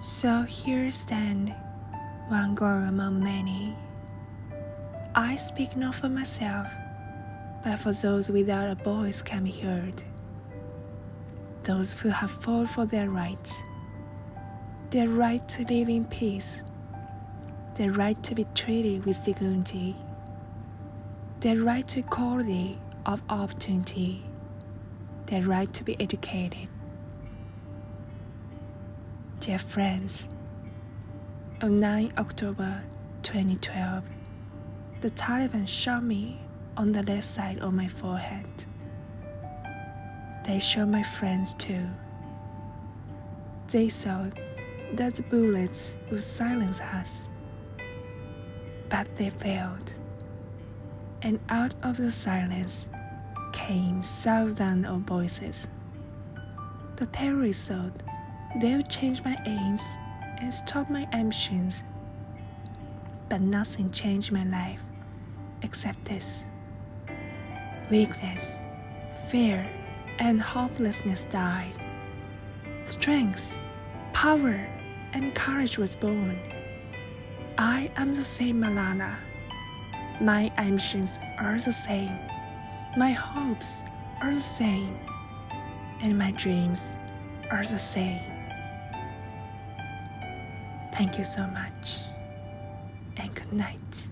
So here stand, one girl among many. I speak not for myself, but for those without a voice can be heard. Those who have fought for their rights, their right to live in peace, their right to be treated with dignity, their right to equality of opportunity, their right to be educated. Dear friends, on 9 October 2012, the Taliban shot me on the left side of my forehead. They shot my friends too. They thought that the bullets would silence us, but they failed. And out of the silence came thousands of voices. The terrorists thought they would change my aims and stop my ambitions, but nothing changed my life except this. Weakness, fear, and hopelessness died. Strength, power, and courage was born. I am the same Malala. My ambitions are the same. My hopes are the same. And my dreams are the same. Thank you so much. And good night.